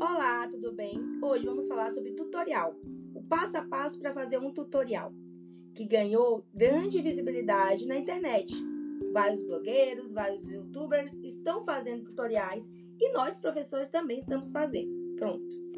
Olá, tudo bem? Hoje vamos falar sobre tutorial, o passo a passo para fazer um tutorial, que ganhou grande visibilidade na internet. Vários blogueiros, vários youtubers estão fazendo tutoriais e nós, professores, também estamos fazendo. Pronto.